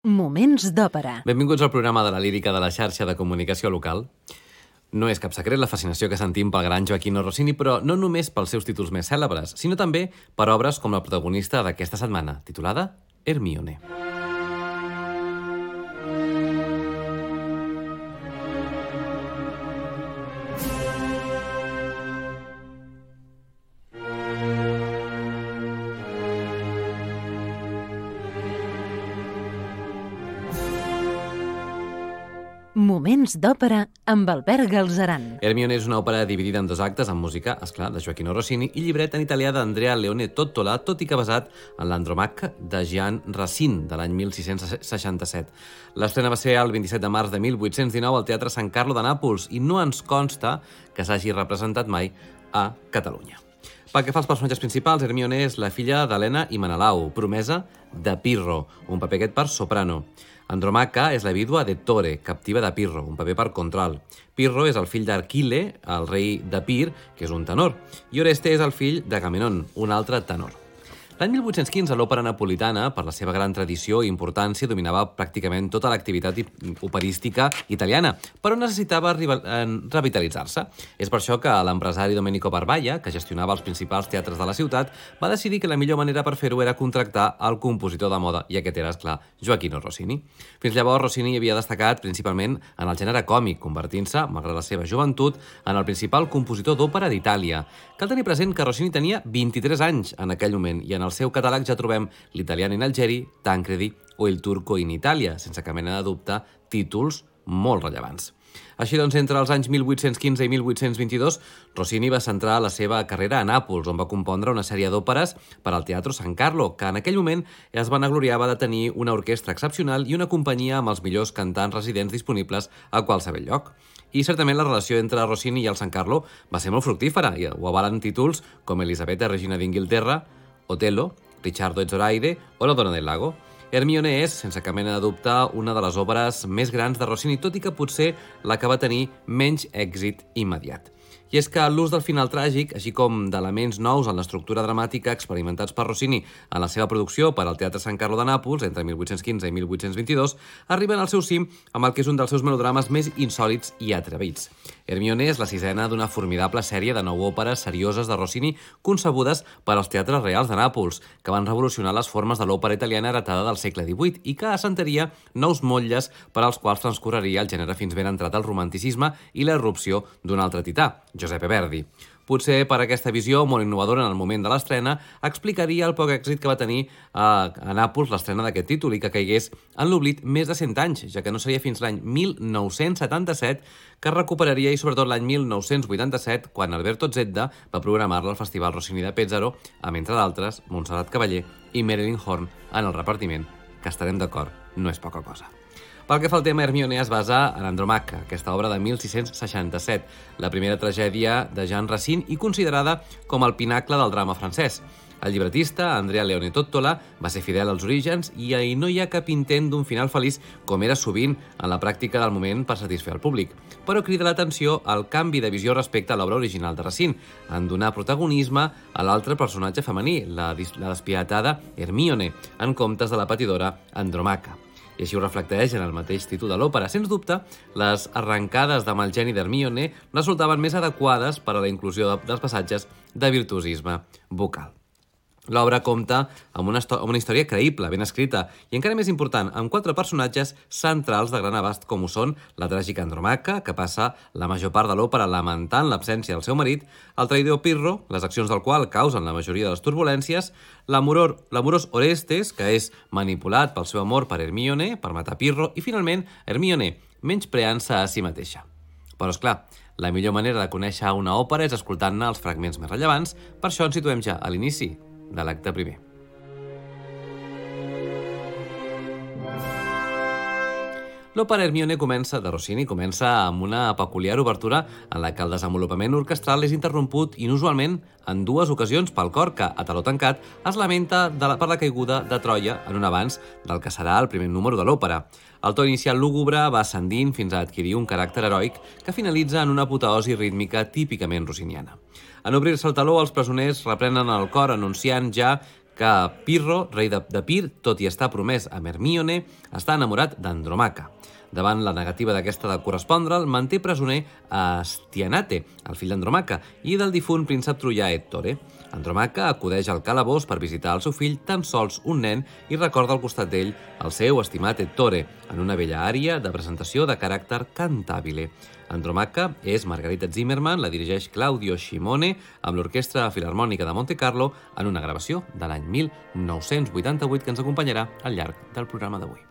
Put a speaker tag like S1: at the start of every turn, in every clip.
S1: Moments d'òpera.
S2: Benvinguts al programa de la lírica de la xarxa de comunicació local. No és cap secret la fascinació que sentim pel gran Joaquino Rossini, però no només pels seus títols més cèlebres, sinó també per obres com la protagonista d'aquesta setmana, titulada Hermione. Hermione.
S1: Moments d'òpera amb Albert Galzeran.
S2: Hermione és una òpera dividida en dos actes amb música, esclar, de Joaquino Rossini i llibret en italià d'Andrea Leone Tottola, tot i que basat en l'Andromacca de Jean Racine de l'any 1667. L'estrena va ser el 27 de març de 1819 al Teatre San Carlo de Nàpols i no ens consta que s'hagi representat mai a Catalunya. Pel que fa als personatges principals, Hermione és la filla d'Helena i Menelau, promesa de Pirro, un paper aquest per soprano. Andromaca és la vídua de Tore, captiva de Pirro, un paper per contral. Pirro és el fill d'Arquile, el rei de Pir, que és un tenor, i Oreste és el fill d'Agamenon, un altre tenor. L'any 1815, l'òpera napolitana, per la seva gran tradició i importància, dominava pràcticament tota l'activitat operística italiana, però necessitava revitalitzar-se. És per això que l'empresari Domenico Barballa, que gestionava els principals teatres de la ciutat, va decidir que la millor manera per fer-ho era contractar el compositor de moda, i aquest era, esclar, Joaquino Rossini. Fins llavors, Rossini havia destacat principalment en el gènere còmic, convertint-se, malgrat la seva joventut, en el principal compositor d'òpera d'Itàlia. Cal tenir present que Rossini tenia 23 anys en aquell moment i en el seu catàleg ja trobem l'italià in Algeri, Tancredi o el turco in Itàlia, sense cap mena de dubte, títols molt rellevants. Així doncs, entre els anys 1815 i 1822, Rossini va centrar la seva carrera a Nàpols, on va compondre una sèrie d'òperes per al Teatro San Carlo, que en aquell moment es vanagloriava de tenir una orquestra excepcional i una companyia amb els millors cantants residents disponibles a qualsevol lloc. I certament la relació entre Rossini i el San Carlo va ser molt fructífera, i ho avalen títols com Elisabetta, regina d'Inglaterra, Otelo, Richardo Zoraide o La dona del lago. Hermione és, sense cap mena de dubte, una de les obres més grans de Rossini, tot i que potser la que va tenir menys èxit immediat. I és que l'ús del final tràgic, així com d'elements nous en l'estructura dramàtica experimentats per Rossini en la seva producció per al Teatre San Carlo de Nàpols entre 1815 i 1822, arriben al seu cim amb el que és un dels seus melodrames més insòlits i atrevits. Hermione és la sisena d'una formidable sèrie de nou òperes serioses de Rossini concebudes per als teatres reals de Nàpols, que van revolucionar les formes de l'òpera italiana heretada del segle XVIII i que assentaria nous motlles per als quals transcorreria el gènere fins ben entrat al romanticisme i la irrupció d'un altre tità, Giuseppe Verdi. Potser per aquesta visió molt innovadora en el moment de l'estrena explicaria el poc èxit que va tenir a, a Nàpols l'estrena d'aquest títol i que caigués en l'oblit més de 100 anys, ja que no seria fins l'any 1977 que recuperaria i sobretot l'any 1987 quan Alberto Zedda va programar-la al Festival Rossini de Pézzaro amb, entre d'altres, Montserrat Cavaller i Marilyn Horn en el repartiment, que estarem d'acord, no és poca cosa. Pel que fa al tema, Hermione es basa en Andromaca, aquesta obra de 1667, la primera tragèdia de Jean Racine i considerada com el pinacle del drama francès. El llibretista, Andrea Leone Tottola, va ser fidel als orígens i ahir no hi ha cap intent d'un final feliç com era sovint en la pràctica del moment per satisfer el públic. Però crida l'atenció el canvi de visió respecte a l'obra original de Racine, en donar protagonisme a l'altre personatge femení, la, la despietada Hermione, en comptes de la patidora Andromaca i així ho reflecteix en el mateix títol de l'òpera. Sens dubte, les arrencades de Malgeni d'Hermione resultaven més adequades per a la inclusió dels passatges de virtuosisme vocal. L'obra compta amb una, amb una història creïble, ben escrita, i encara més important, amb quatre personatges centrals de gran abast, com ho són la tràgica Andromaca, que passa la major part de l'òpera lamentant l'absència del seu marit, el traïdor Pirro, les accions del qual causen la majoria de les turbulències, l'amorós Orestes, que és manipulat pel seu amor per Hermione, per matar Pirro, i finalment Hermione, menys preant-se a si mateixa. Però, és clar, la millor manera de conèixer una òpera és escoltant-ne els fragments més rellevants, per això ens situem ja a l'inici, de l'acte primer. L'òpera Hermione comença, de Rossini comença amb una peculiar obertura en la que el desenvolupament orquestral és interromput inusualment en dues ocasions pel cor que, a taló tancat, es lamenta de la, per la caiguda de Troia en un abans del que serà el primer número de l'òpera. El to inicial lúgubre va ascendint fins a adquirir un caràcter heroic que finalitza en una apoteosi rítmica típicament rossiniana. En obrir-se el taló, els presoners reprenen el cor anunciant ja
S3: que Pirro, rei de, de Pir, tot i estar promès a Hermione, està enamorat d'Andromaca. Davant la negativa d'aquesta de correspondre'l, manté presoner a Stianate, el fill d'Andromaca, i del difunt príncep troià Ettore. Andromaca acudeix al calabós per visitar el seu fill, tan sols un nen, i recorda al costat d'ell el seu estimat Ettore, en una bella ària de presentació de caràcter cantabile. Andromaca és Margarita Zimmerman, la dirigeix Claudio Shimone amb l'Orquestra Filarmònica de Monte Carlo en una gravació de l'any 1988 que ens acompanyarà al llarg del programa d'avui.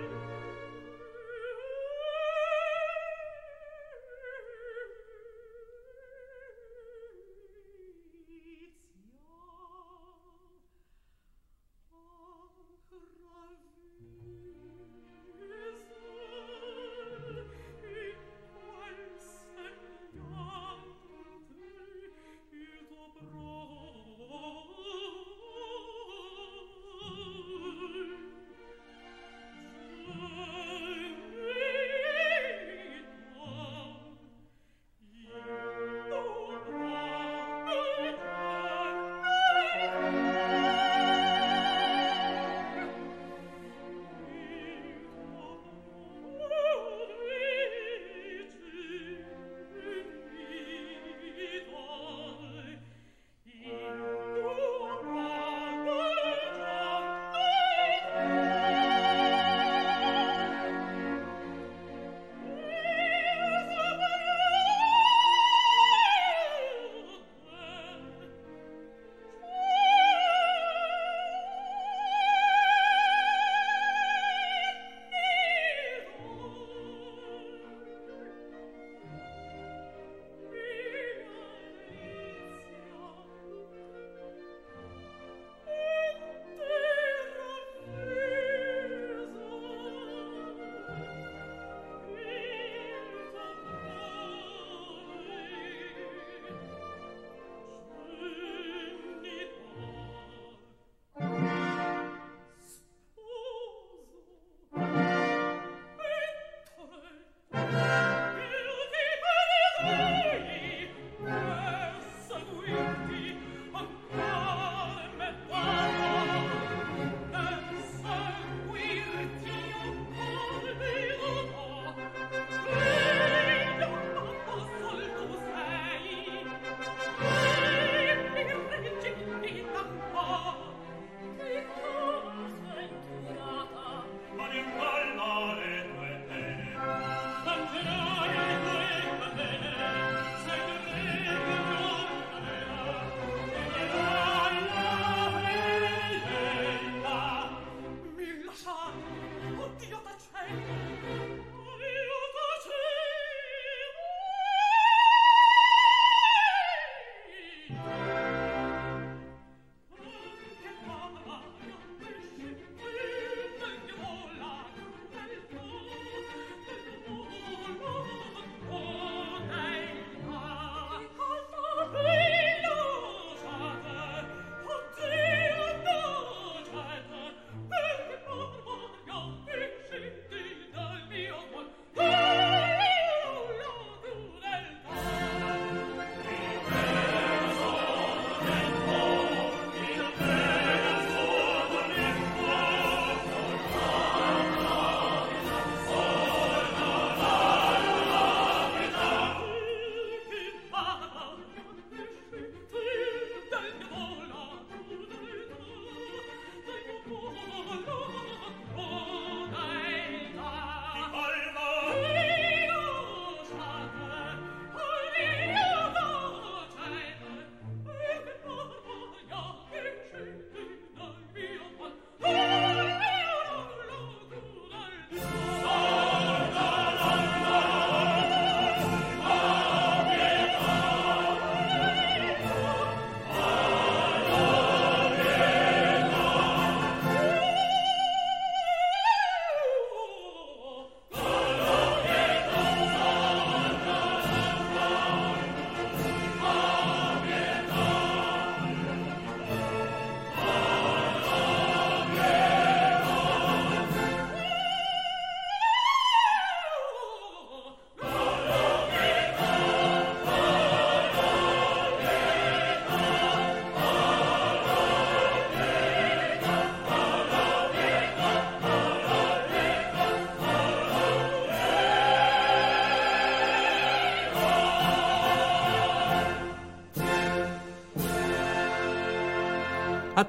S3: Amen.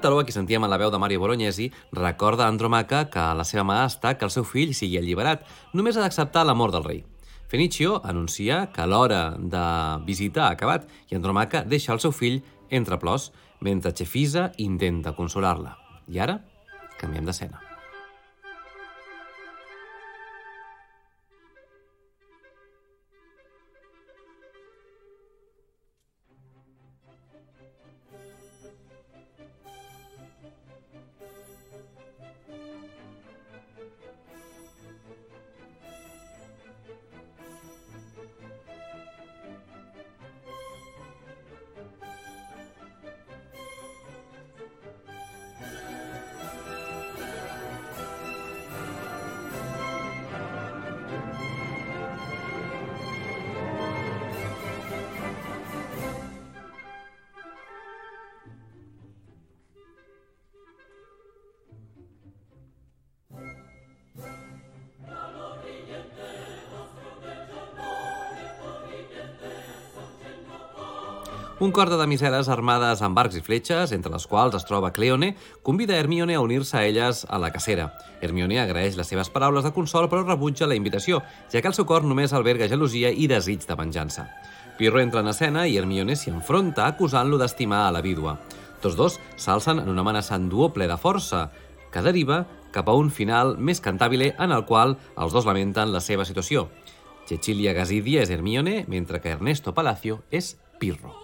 S2: A taló, aquí sentíem la veu de Mario Bolognesi, recorda a Andromaca que la seva mà està que el seu fill sigui alliberat. Només ha d'acceptar l'amor del rei. Fenicio anuncia que l'hora de visita ha acabat i Andromaca deixa el seu fill entre plors, mentre Chefisa intenta consolar-la. I ara, canviem d'escena. Un cor de damiseles armades amb arcs i fletxes, entre les quals es troba Cleone, convida Hermione a unir-se a elles a la cacera. Hermione agraeix les seves paraules de consol, però rebutja la invitació, ja que el seu cor només alberga gelosia i desig de venjança. Pirro entra en escena i Hermione s'hi enfronta acusant-lo d'estimar a la vídua. Tots dos s'alcen en un amenaçant duo ple de força, que deriva cap a un final més cantabile en el qual els dos lamenten la seva situació. Cecilia Gasidia és Hermione, mentre que Ernesto Palacio és Pirro.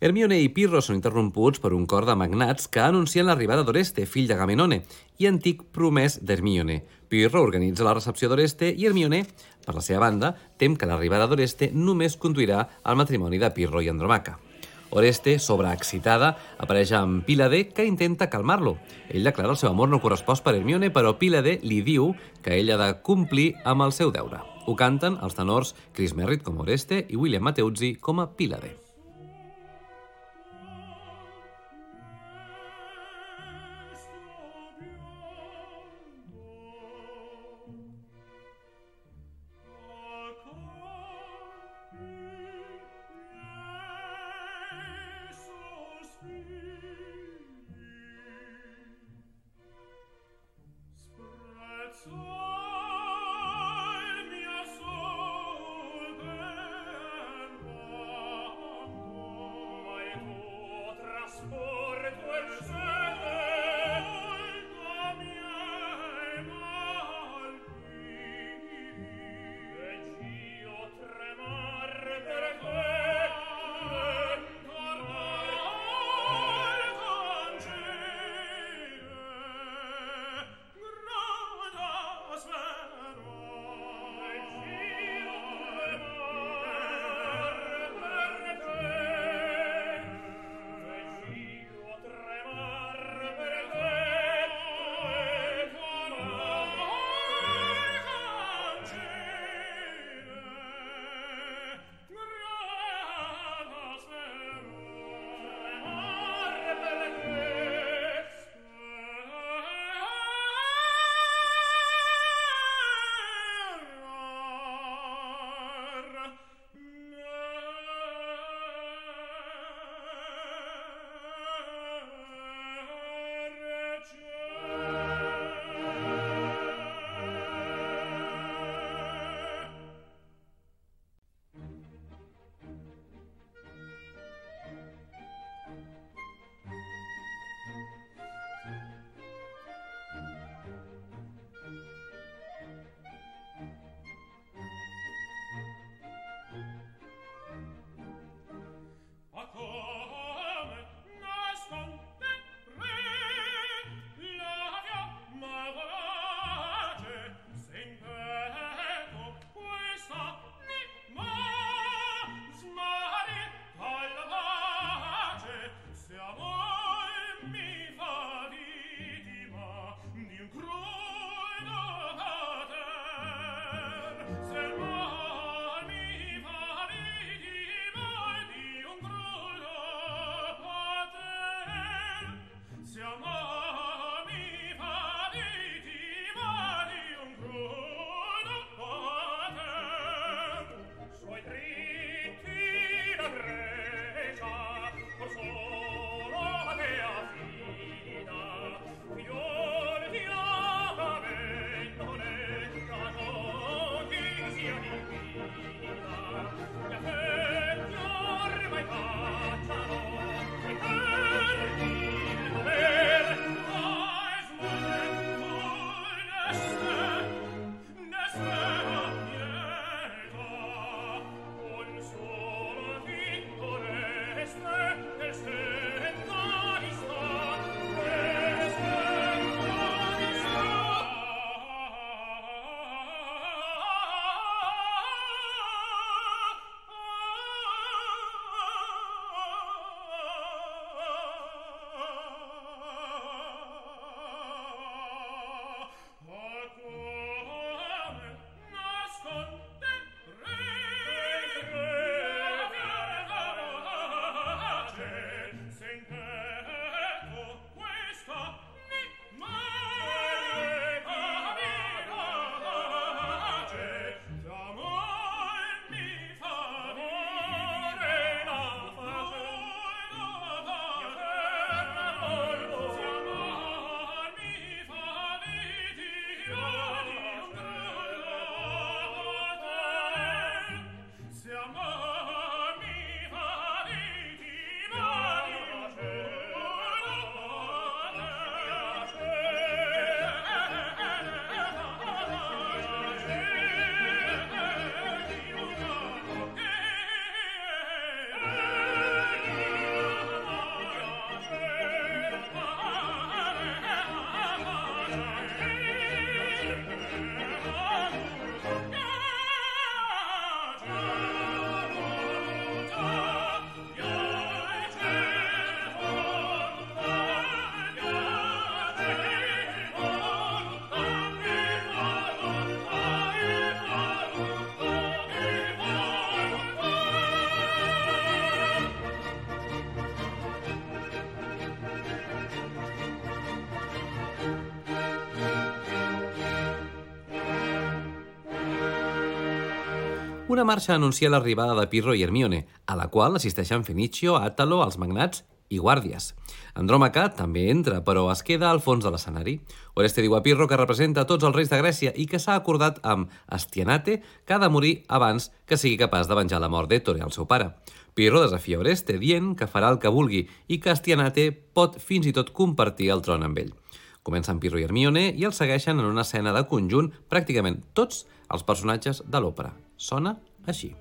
S3: Hermione i Pirro són interromputs per un cor de magnats que anuncien l'arribada d'Oreste, fill de Gamenone, i antic promès d'Hermione. Pirro organitza la recepció d'Oreste i Hermione, per la seva banda, tem que l'arribada d'Oreste només conduirà al matrimoni de Pirro i Andromaca. Oreste, sobreexcitada, apareix amb Pílade, que intenta calmar-lo. Ell declara el seu amor no correspost per Hermione, però Pílade li diu que ell ha de complir amb el seu deure. Ho canten els tenors Chris Merritt com Oreste i William Mateuzzi com a Pílade. Una marxa anuncia l'arribada de Pirro i Hermione, a la qual assisteixen Fenicio, Àtalo, els magnats i guàrdies. Andròmaca també entra, però es queda al fons de l'escenari. Oreste diu a Pirro que representa tots els reis de Grècia i que s'ha acordat amb Astianate que ha de morir abans que sigui capaç de venjar la mort d'Ètore, el seu pare. Pirro desafia Oreste dient que farà el que vulgui i que Astianate pot fins i tot compartir el tron amb ell. Comencen Pirro i Hermione i els segueixen en una escena de conjunt pràcticament tots els personatges de l'òpera. Sona així.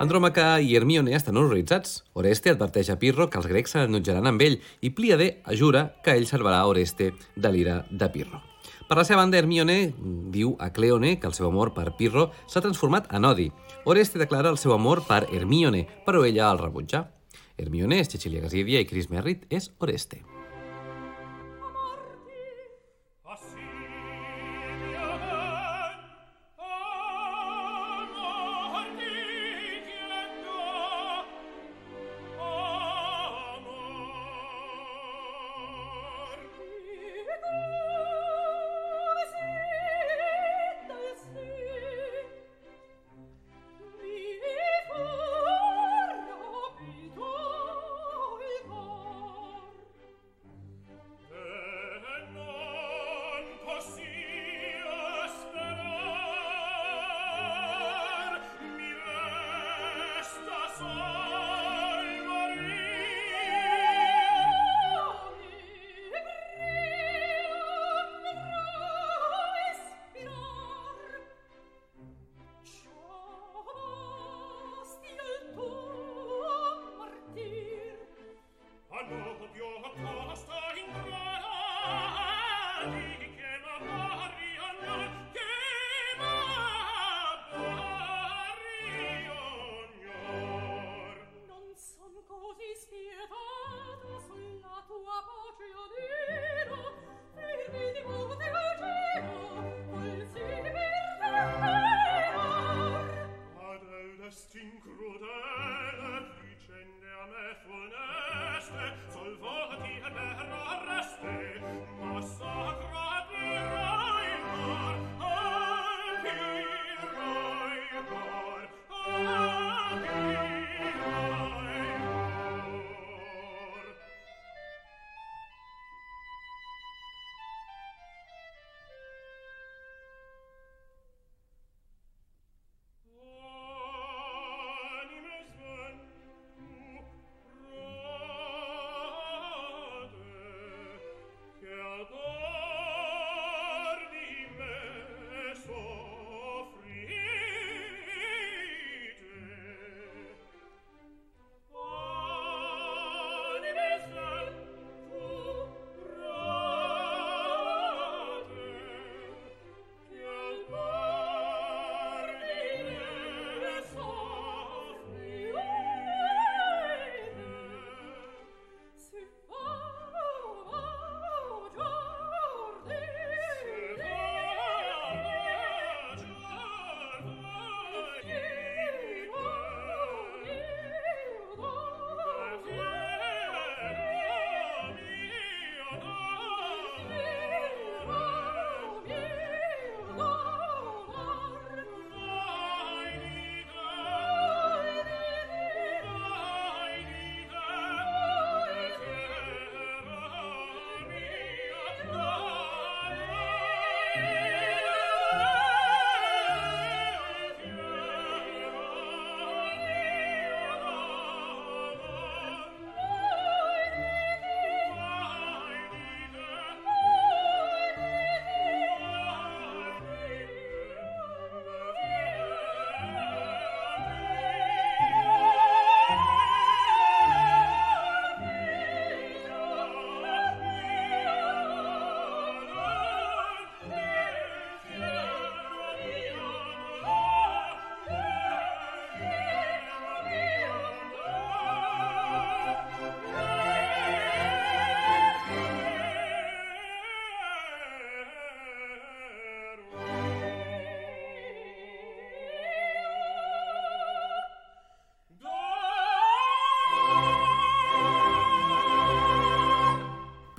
S3: Andròmaca i Hermione estan horroritzats. Oreste adverteix a Pirro que els grecs s'enutjaran amb ell i Plíade ajura que ell salvarà Oreste de l'ira de Pirro. Per la seva banda, Hermione diu a Cleone que el seu amor per Pirro s'ha transformat en odi. Oreste declara el seu amor per Hermione, però ella el rebutja. Hermione és Cecilia Gasidia i Chris Merritt és Oreste.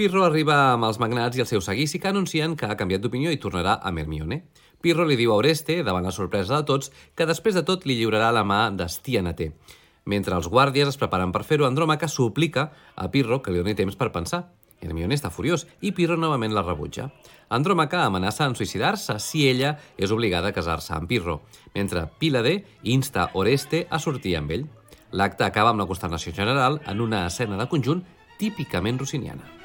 S3: Pirro arriba amb els magnats i el seu seguici que anuncien que ha canviat d'opinió i tornarà a Hermione. Pirro li diu a Oreste, davant la sorpresa de tots, que després de tot li lliurarà la mà d'Estianaté. Mentre els guàrdies es preparen per fer-ho, Andròmaca suplica a Pirro que li doni temps per pensar. Hermione està furiós i Pirro novament la rebutja. Andròmaca amenaça en suïcidar-se si ella és obligada a casar-se amb Pirro, mentre Pílade insta Oreste a sortir amb ell. L'acte acaba amb la consternació general en una escena de conjunt típicament rossiniana.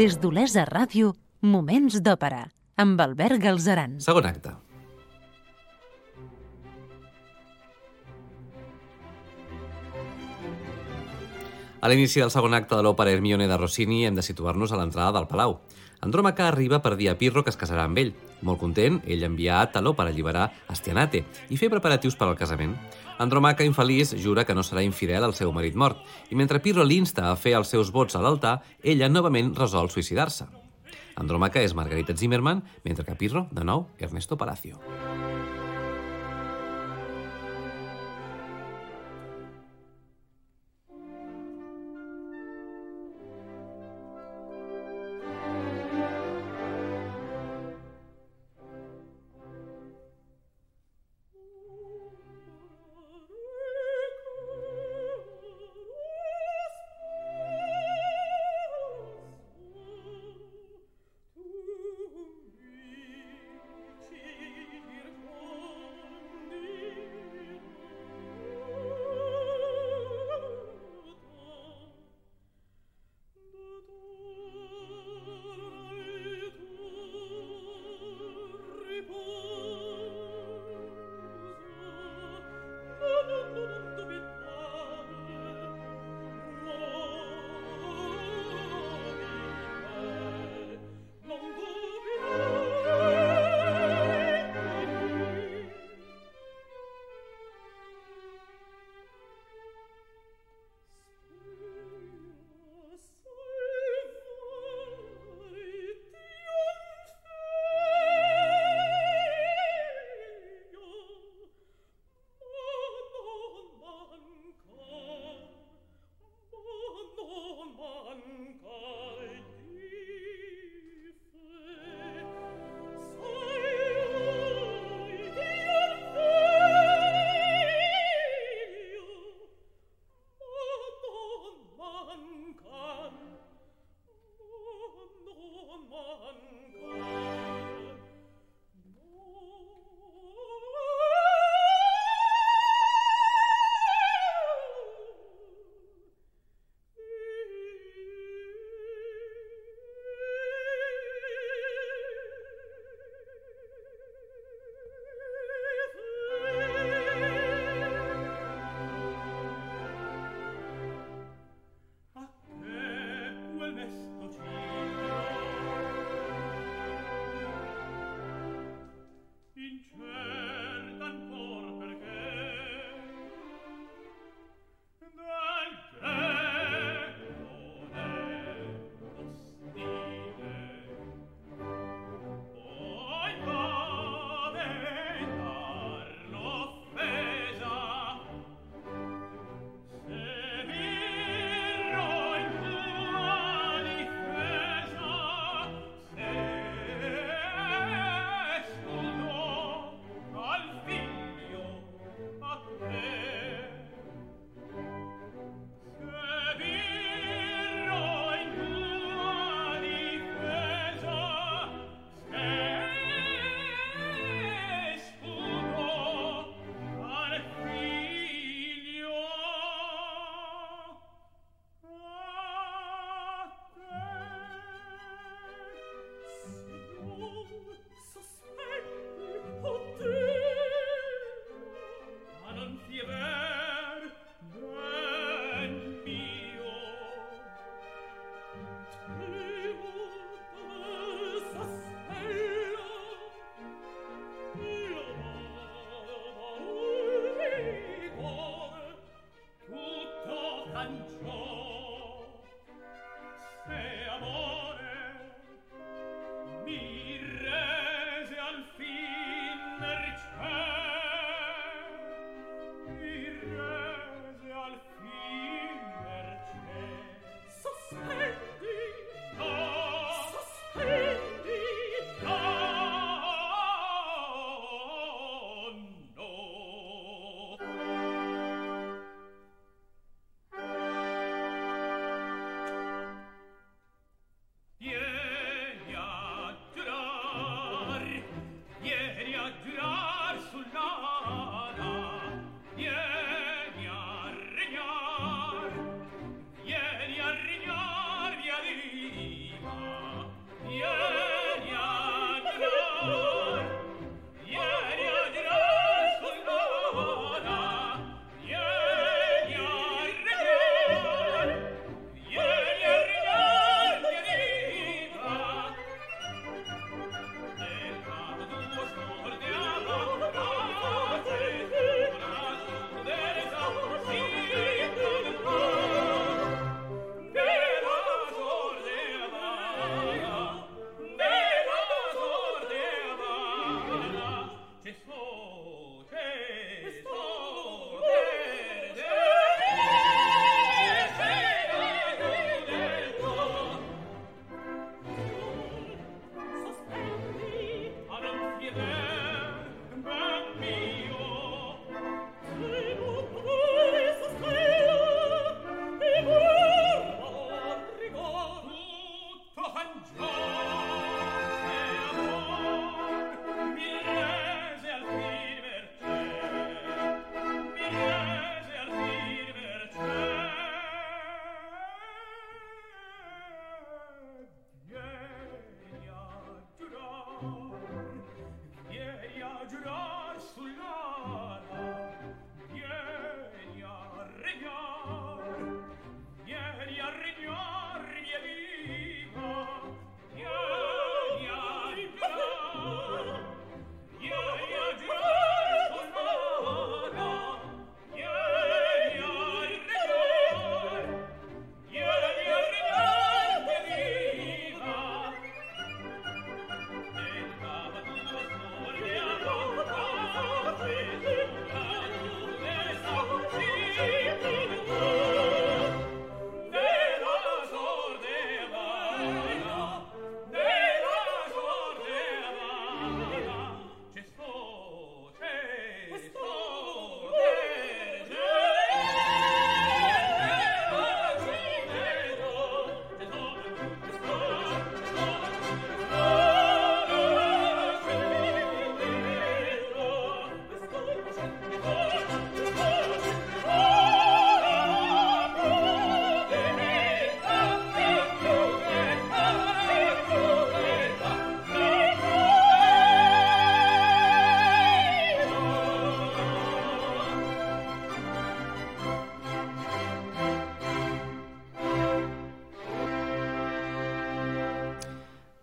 S1: Des d'Olesa Ràdio, Moments d'Òpera, amb Albert Galzeran.
S2: Segon acte. A l'inici del segon acte de l'òpera Hermione de Rossini hem de situar-nos a l'entrada del Palau. Andròmaca arriba per dir a Pirro que es casarà amb ell. Molt content, ell envia Àtalo per alliberar Astianate i fer preparatius per al casament. Andromaca, infeliç, jura que no serà infidel al seu marit mort, i mentre Pirro l'insta a fer els seus vots a l'altar, ella novament resol suïcidar-se. Andromaca és Margarita Zimmerman, mentre que Pirro, de nou, Ernesto Palacio.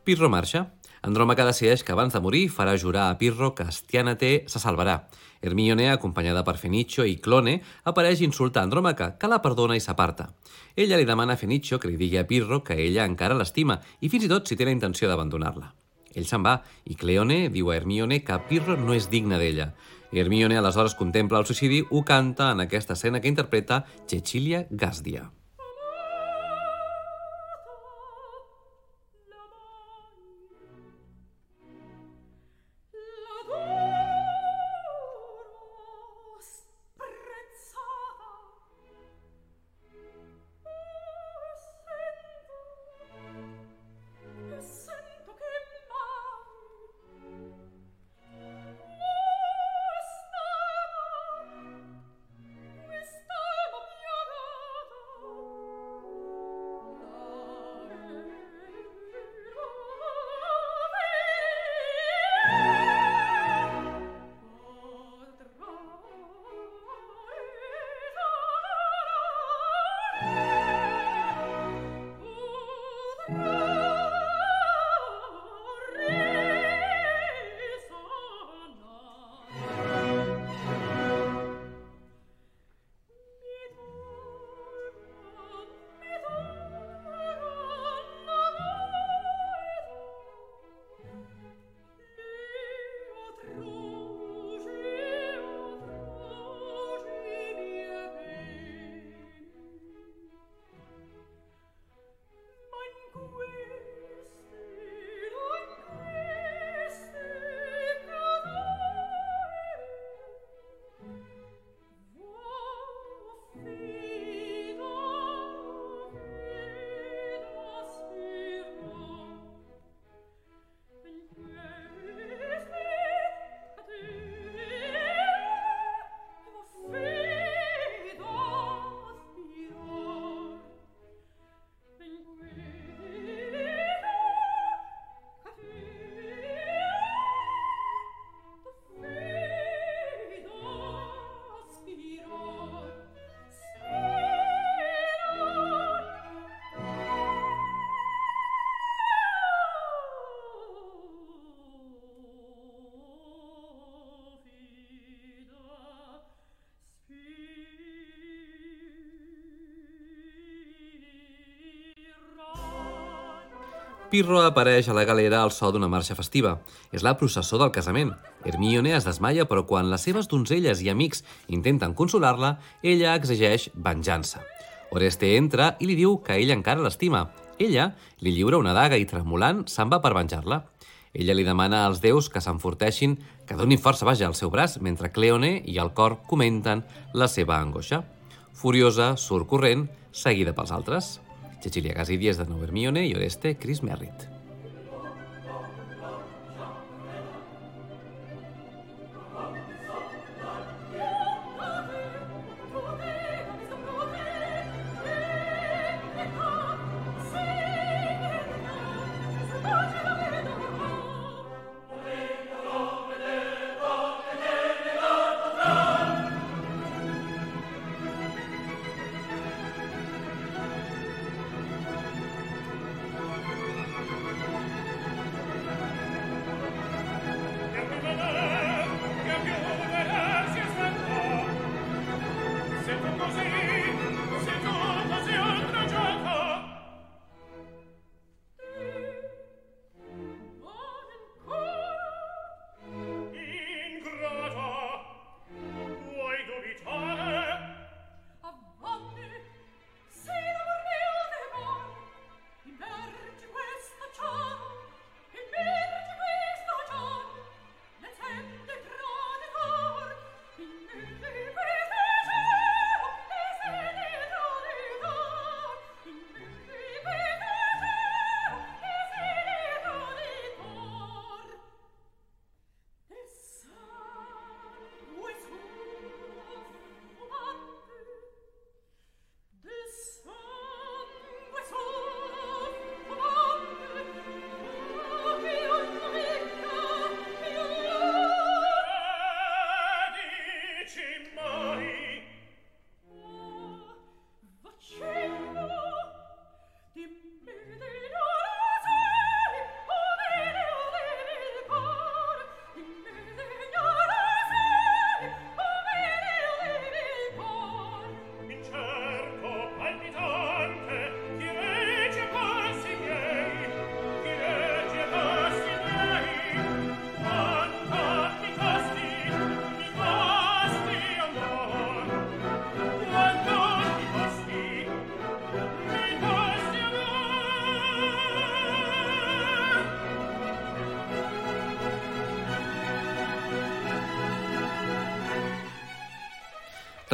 S3: Pirro marxa. Andròmaca decideix que abans de morir farà jurar a Pirro que Astianate se salvarà. Hermione, acompanyada per Fenicio i Clone, apareix i insulta Andròmaca, que la perdona i s'aparta. Ella li demana a Fenicio que li digui a Pirro que ella encara l'estima i fins i tot si té la intenció d'abandonar-la. Ell se'n va i Cleone diu a Hermione que Pirro no és digne d'ella. Hermione aleshores contempla el suïcidi, ho canta en aquesta escena que interpreta Cecilia Gasdia. Pirro apareix a la galera al so d'una marxa festiva. És la processó del casament. Hermione es desmaia, però quan les seves donzelles i amics intenten consolar-la, ella exigeix venjança. Oreste entra i li diu que ella encara l'estima. Ella li lliura una daga i, tremolant, se'n va per venjar-la. Ella li demana als déus que s'enforteixin, que donin força vaja al seu braç, mentre Cleone i el cor comenten la seva angoixa. Furiosa, surt corrent, seguida pels altres. Cecilia Casidies de Nou Hermione i Oreste Chris Merritt.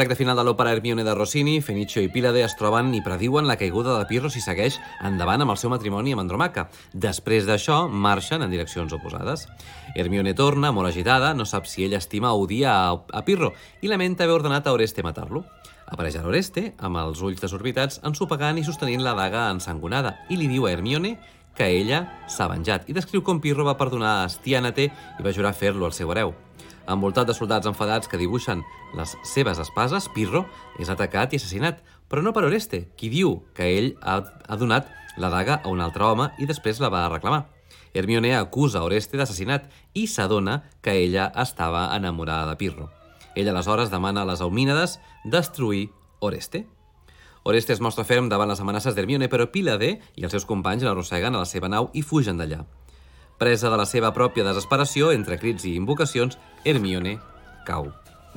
S2: Recte final de l'òpera Hermione de Rossini, Fenicio i Pílade es troben i prediuen la caiguda de Pirro si segueix endavant amb el seu matrimoni amb Andromaca. Després d'això, marxen en direccions oposades. Hermione torna, molt agitada, no sap si ell estima o odia a, a Pirro i lamenta haver ordenat a Oreste matar-lo. Apareix a Oreste, amb els ulls desorbitats, ensopegant i sostenint la daga ensangonada, i li diu a Hermione que ella s'ha venjat i descriu com Pirro va perdonar a Stianate i va jurar fer-lo el seu hereu. Envoltat de soldats enfadats que dibuixen les seves espases, Pirro és atacat i assassinat, però no per Oreste, qui diu que ell ha, ha donat la daga a un altre home i després la va reclamar. Hermione acusa Oreste d'assassinat i s'adona que ella estava enamorada de Pirro. Ella aleshores demana a les Eumínades destruir Oreste. Oreste es mostra ferm davant les amenaces d'Hermione, però Pílade i els seus companys l'arrosseguen a la seva nau i fugen d'allà. Presa de la seva pròpia desesperació, entre crits i invocacions, Hermione cau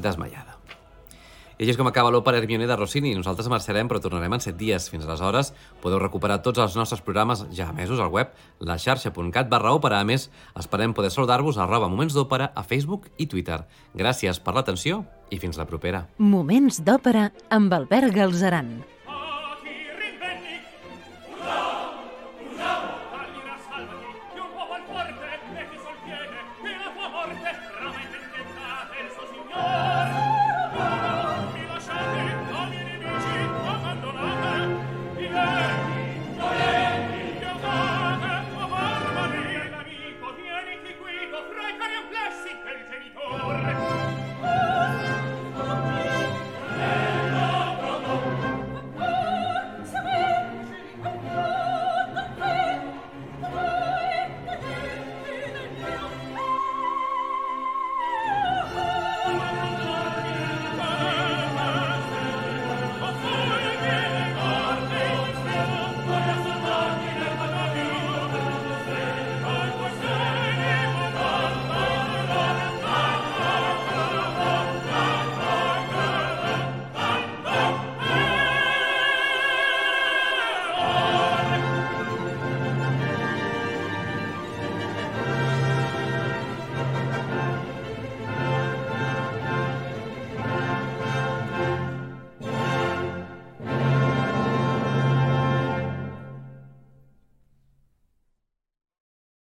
S2: desmaiada. I així és com acaba l'òpera Hermione de Rossini. Nosaltres marxarem, però tornarem en 7 dies. Fins aleshores, podeu recuperar tots els nostres programes ja mesos al web, la xarxa.cat barra òpera. A més, esperem poder saludar-vos a arroba Moments d'Òpera a Facebook i Twitter. Gràcies per l'atenció i fins la propera.
S1: Moments d'òpera amb Albert Galzeran.